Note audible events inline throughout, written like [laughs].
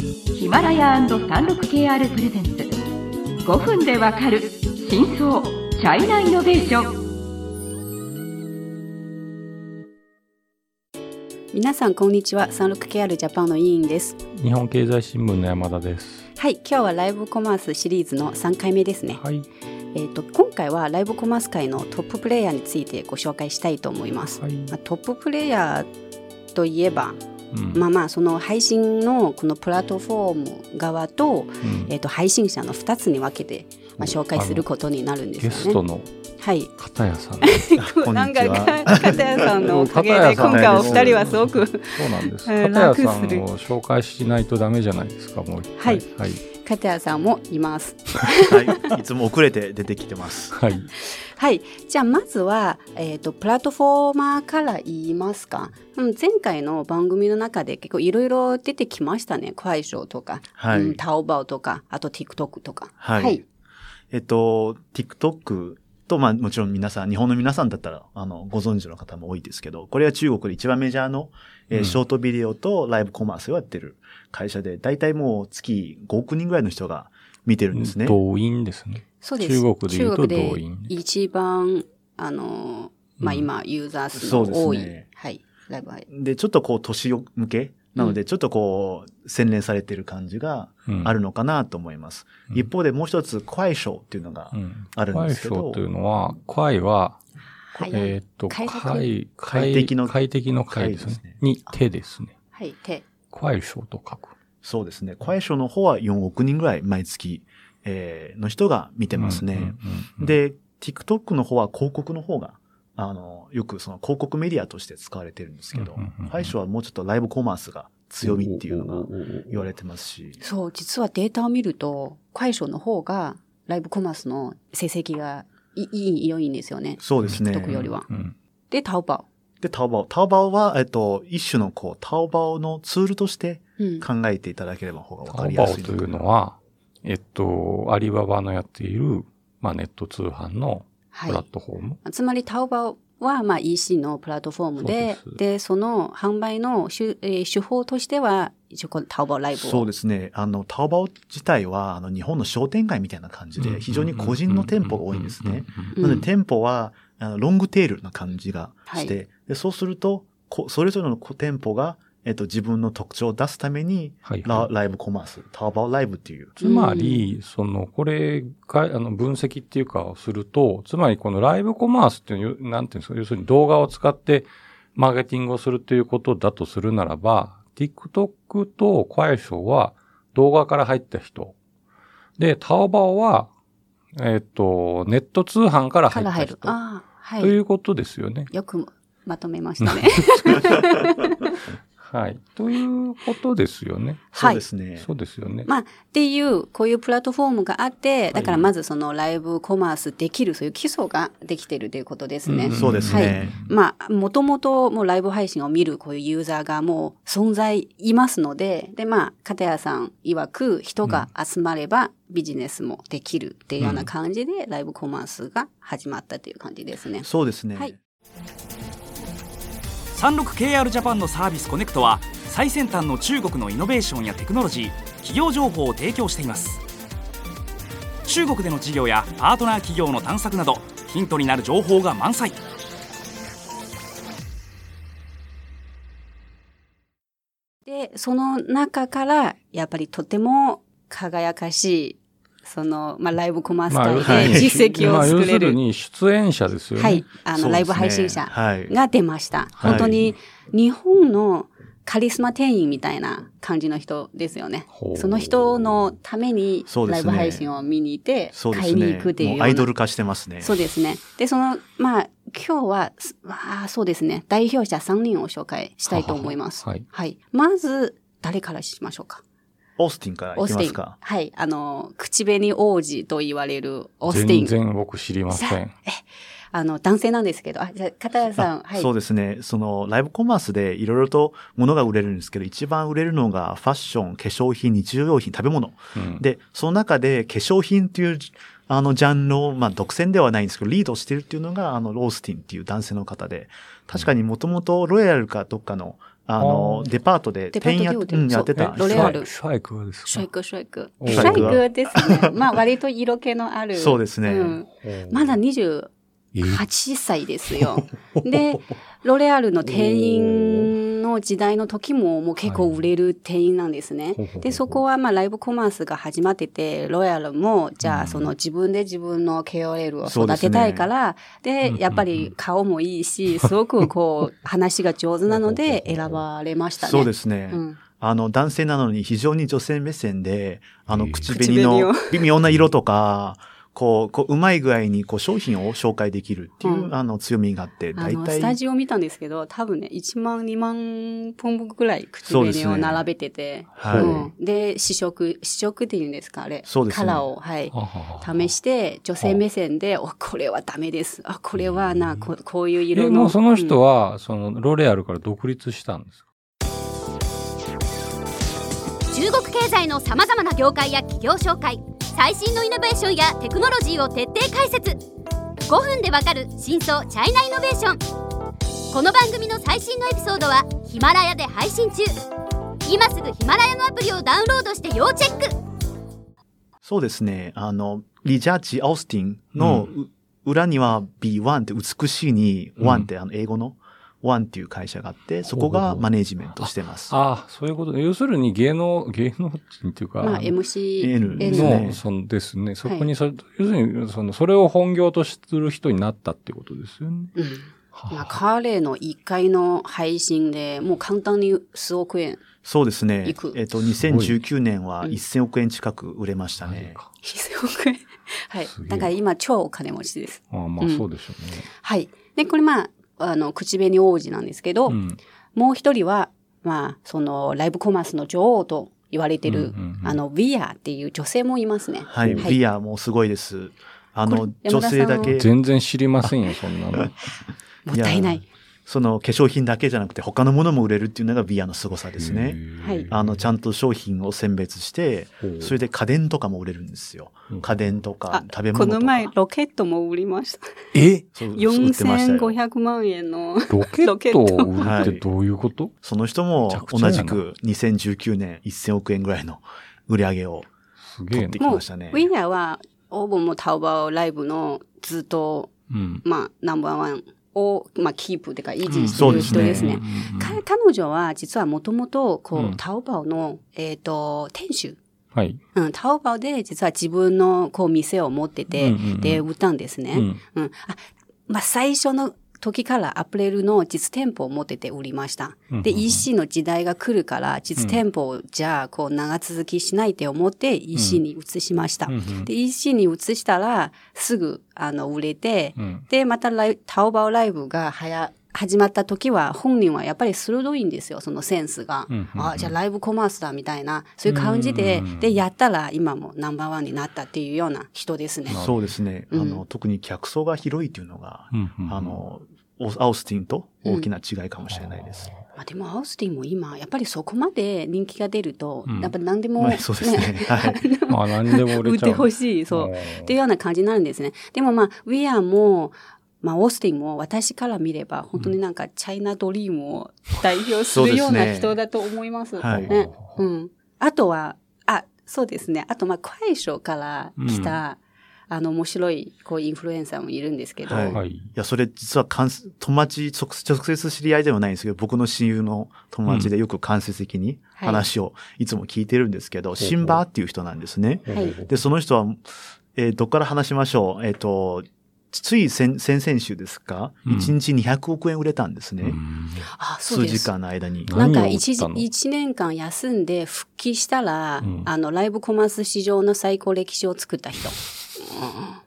ヒマラヤ &36KR プレゼンツ。5分でわかる真相チャイナイノベーション。皆さんこんにちは。36KR ジャパンの委員です。日本経済新聞の山田です。はい今日はライブコマースシリーズの3回目ですね、はい。えーと、今回はライブコマース界のトッププレイヤーについてご紹介したいと思います、はい。まあ、トッププレイヤーといえば、うんまあまあその配信のこのプラットフォーム側と,、うん。えー、と配信者の2つに分けて、まあ、紹介することになるんですよね。ゲストのはい。片谷さん。[laughs] なんか。片谷さんのおかげで今回お二人はすごくそうなんです。えー片谷さんを紹介しないとダメじゃないですかもう一はい。回はい片谷さんもいますはい、いつも遅れて出てきてます。[laughs] はいはい。じゃあ、まずは、えっ、と、プラットフォーマーから言いますか。うん前回の番組の中で結構いろいろ出てきましたね。クワイショーとか、はいうん、タオバオとか、あと TikTok とか。はいえっと、TikTok と、まあもちろん皆さん、日本の皆さんだったら、あの、ご存知の方も多いですけど、これは中国で一番メジャーの、えーうん。ショートビデオとライブコマースをやってる会社で、大体もう月5億人ぐらいの人が見てるんですね。動員ですね。そうです。中国で言うと動員。で一番、あの、まあ、うん今、ユーザー数そうですね。の多い、はい。ライブ配で、ちょっとこう、年向けなので、ちょっとこう、洗練されてる感じがあるのかなと思います。うん一方でもう一つ、クワイショーっていうのがうんあるんですけど快勝というのは快ははい。えーっと快楽快快適の快適の快ですね快ですねに手ですねはい。手。快勝と書くそうですね。クワイショーの方は4億人ぐらい毎月、えーの人が見てますね。うんうんうんで、TikTok の方は広告の方が、あの、よくその広告メディアとして使われてるんですけど、うんうんうんうんクワイショーはもうちょっとライブコマースが強みっていうのが言われてますし、そう、実はデータを見ると、クワイショーの方が、ライブコマースの成績がいいい、良いんですよね。そうですね。TikTok よりは。うんで、タオバで、タオバオ。タオバオは、えっと、一種のこう、タオバオのツールとしてオ。うん。考えていただければ方がわタかりオバオといやすいのかなうのは、えっと、アリババのやっている、まあ、ネット通販のプラッはい。トフォーム？つまり、タオバオは、まあ、EC のプラットフォームで、でその販売の手,、えー手法としては、一応このタオバオライブを。そうですね。あの、タオバオ自体は、あの、日本の商店街みたいな感じで、非常に個人の店舗が多いんですね。うんなので、店舗は、あのロングテールな感じがして、はでそうすると、こそれぞれの店舗が、えっと、自分の特徴を出すために、はいラはいライブコマース、タオバオライブっていう。つまり、その、これが、あの、分析っていうかをすると、つまりこのライブコマースっていうなんていうんですか、要するに動画を使ってマーケティングをするということだとするならば、TikTok とクワイショーは動画から入った人。で、タオバオは、えっ、と、ネット通販から入った人。ああ、はい。ということですよね。よくまとめましたね。[laughs] [laughs] [laughs] はい。ということですよね。そうですね。そうですよね。まあ、っていう、こういうプラットフォームがあって、だからまずそのライブコマースできる、そういう基礎ができてるということですね。うんそうですね。まあ、もともともうライブ配信を見るこういうユーザーがもう存在いますので、で、まあ、片谷さん曰く人が集まればビジネスもできるっていうような感じで、ライブコマースが始まったという感じですね。そうですね。はい 36KR ジャパンのサービスコネクトは最先端の中国のイノベーションやテクノロジー企業情報を提供しています。中国での事業やパートナー企業の探索などヒントになる情報が満載。で、その中から、やっぱりとても輝かしい、その、まあ、ライブコマースまあ、要界するにで実績をまあ要す作れる。るに出演者ですよね。はい。あの、ねライブ配信者はい。が出ました。はい本当に、日本のカリスマ店員みたいな感じの人ですよねほ。うその人のために、ライブ配信を見に行って、買いに行ねくっていうような。もうアイドル化してますね。そうですね。で、その、まあ、今日は、すあーそうですね。代表者3人を紹介したいと思います。はははいまず、誰からしましょうか？オースティンからいきますか？はい。あの、口紅王子と言われるオースティン。全然僕知りません。あの、男性なんですけど、あ、じゃあ、片谷さん、はい。そうですね。その、ライブコマースでいろいろと物が売れるんですけど、一番売れるのがファッション、化粧品、日常用品、食べ物。うんで、その中で化粧品っていう、あの、ジャンルを、まあ、独占ではないんですけど、リードしてるっていうのが、あの、ロースティンっていう男性の方で、確かにもともとロイヤルかどっかの、あの、デパートで店員や,、うん、やってたそう。ロレアル。シャイクはですか？シャイク、シャイク。おシャイクですね。まあ、割と色気のある。そうですね。ん。まだ28え歳ですよ。で、ロレアルの店員の時代の時ももう結構売れる店員なんですね。ほうほうほう。で、そこはまあライブコマースが始まってて、ロレアルもじゃあその自分で自分の KOL を育てたいから、で,、やっぱり顔もいいし、すごくこう [laughs] 話が上手なので選ばれましたね。そうですね。うん。あの、男性なのに非常に女性目線で、あの、口紅の口 [laughs] 微妙な色とか、こう、こう、うまい具合に、こう、商品を紹介できるっていう、うんあの、強みがあって、あの、大体。スタジオ見たんですけど、多分ね、1万、2万本ぐらい口紅を並べてて、はいうんで、試食、試食っていうんですか、あれ。そうですねカラーを、はい。試して、女性目線で、お、これはダメです。あ、これはな、ここういうえ、色の。もうその人は、は、その、ロレアルから独立したんですか？中国経済のさまざまな業界や企業紹介最新のイノベーションやテクノロジーを徹底解説。5分でわかる真相チャイナイノベーション。この番組の最新のエピソードはヒマラヤで配信中。今すぐヒマラヤのアプリをダウンロードして要チェック。そうですね。あの、リジャージ・アウスティンのう裏には B1 って美しいに、うん1ってあの、英語の1っていう会社があって、そこがマネージメントしてます。ああ、そういうこと。要するに芸能、芸能人っていうか、まあ、MCN ですねの、そのですね。そこにそ、要するに、その、それを本業とする人になったってことですよね。うん。はまあ、彼の1回の配信でもう簡単に数億円。そうですねいく。えっと、2019年はうん1000億円近く売れましたね。1000億円。はいだから今超お金持ちです。ああまあうんそうでしょうね。はい。で、これまあ、あの、口紅王子なんですけど、うん。もう一人は、まあ、その、ライブコマースの女王と言われてる、うんうんうんあの、ウィアっていう女性もいますね。はい。はいビアもすごいです。あの、女性だけ、全然知りませんよ、そんなの。[laughs] もったいない。その化粧品だけじゃなくて他のものも売れるっていうのがビアの凄さですね。はいあの、ちゃんと商品を選別して、それで家電とかも売れるんですよ。うん家電とかあ食べ物とか。この前、ロケットも売りました。え？そう売ってましたよ4500万円の。ロケットを売るってどういうこと？その人めも同じく2019年1000億円ぐらいの売り上げをすげえな取って。きましたね。ィアは、オーブンもタオバオライブのずっと、うん。まあ、ナンバーワンを、まあ、キープというか維持してるそうですね人ですね。うんか彼女は実はもともと、こう、うんタオバオの、えっ、と、店主。はい。うん、タオバオで実は自分のこう店を持ってて、うんうんうんで、売ったんですね。うんうん。あ、まあ、最初の時からアプレルの実店舗を持ってて売りました。で、EC の時代が来るから、実店舗をじゃあ、こう、長続きしないって思って EC に移しました。で、EC に移したら、すぐ、あの、売れて、うんで、またライタオバオライブがはや、始まった時は、本人はやっぱり鋭いんですよ、そのセンスが。うんうんうんあ、じゃあライブコマースだ、みたいな、そういう感じで、うんうんうんで、やったら今もナンバーワンになったっていうような人ですね。そうですね。あうんの、特に客層が広いっていうのが、うんうんあの、オアウスティンと大きな違いかもしれないです。まあ、でも、アウスティンも今、やっぱりそこまで人気が出ると、うんやっぱり何でも、まあそうですね。[laughs] はい。[laughs] まあ何でも売売ってれちゃう。ほしい、そう。っていうような感じになるんですね。でもまあ、ウィアも、まあ、オースティンも私から見れば、本当になんか、チャイナドリームを代表するような人だと思います。はいね。うん。あとは、あ、そうですね。あと、まあ、クワイショから来た、あの、面白い、こう、インフルエンサーもいるんですけど、はいはい。いや、それ実は間接友達直、直接知り合いではないんですけど、僕の親友の友達でよく間接的にはい話をいつも聞いてるんですけど、シンバーっていう人なんですね。はいで、その人は、えーどっから話しましょう？えっ、と、つい先、先々週ですか、うん1日200億円売れたんですね。うです。数時間の間に。なんか何を売一時ったの？一年間休んで復帰したら、うんあの、ライブコマース市場の最高歴史を作った人。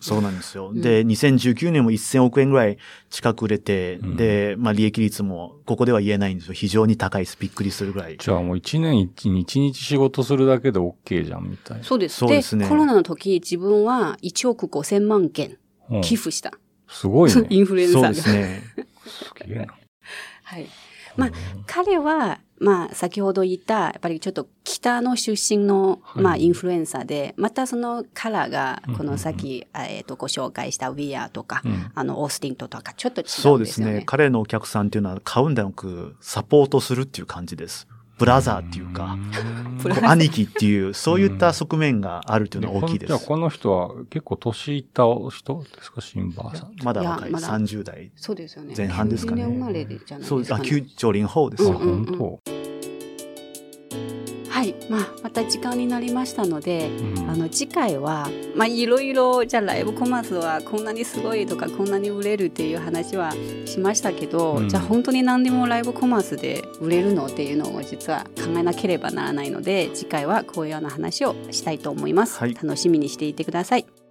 そうなんですよ。で、2019年も1000億円ぐらい近く売れて、うんで、まあ利益率もここでは言えないんですよ。非常に高いです。びっくりするぐらい。じゃあもう一年一日日仕事するだけで OK じゃんみたいな。そうです。そうですねコロナの時、自分は1億5千万件うん寄付した。すごいね。[laughs] インフルエンサーが。そうですね。[laughs] すげえな。はい。まあ、彼は、まあ、先ほど言った、やっぱりちょっと北の出身の、はいまあ、インフルエンサーで、またそのカラーがうん、このさっき、えっと、ご紹介したウィアーとか、うんあの、オースティントとか、ちょっと違そううんですすでよね。ね。彼のお客さんっていうのは買うんではなく、サポートするっていう感じです。ブラザーっていうか、兄貴っていう、そういった側面があるっていうのは大きいです。じゃあこの人は結構年いった人ですか、シンバーさん。まだ若い、いやまだ30代。そうですよね。前半ですかね90年生まれでじゃないそうです。あ、ですか、ね。九九零後です。あ、うんうん本当。はい。まあ、また時間になりましたので、うん。あの次回は、まあ、いろいろじゃあライブコマースはこんなにすごいとかこんなに売れるっていう話はしましたけど、うん。じゃあ本当に何でもライブコマースで売れるのっていうのを実は考えなければならないので次回はこういうような話をしたいと思います、はい。楽しみにしていてください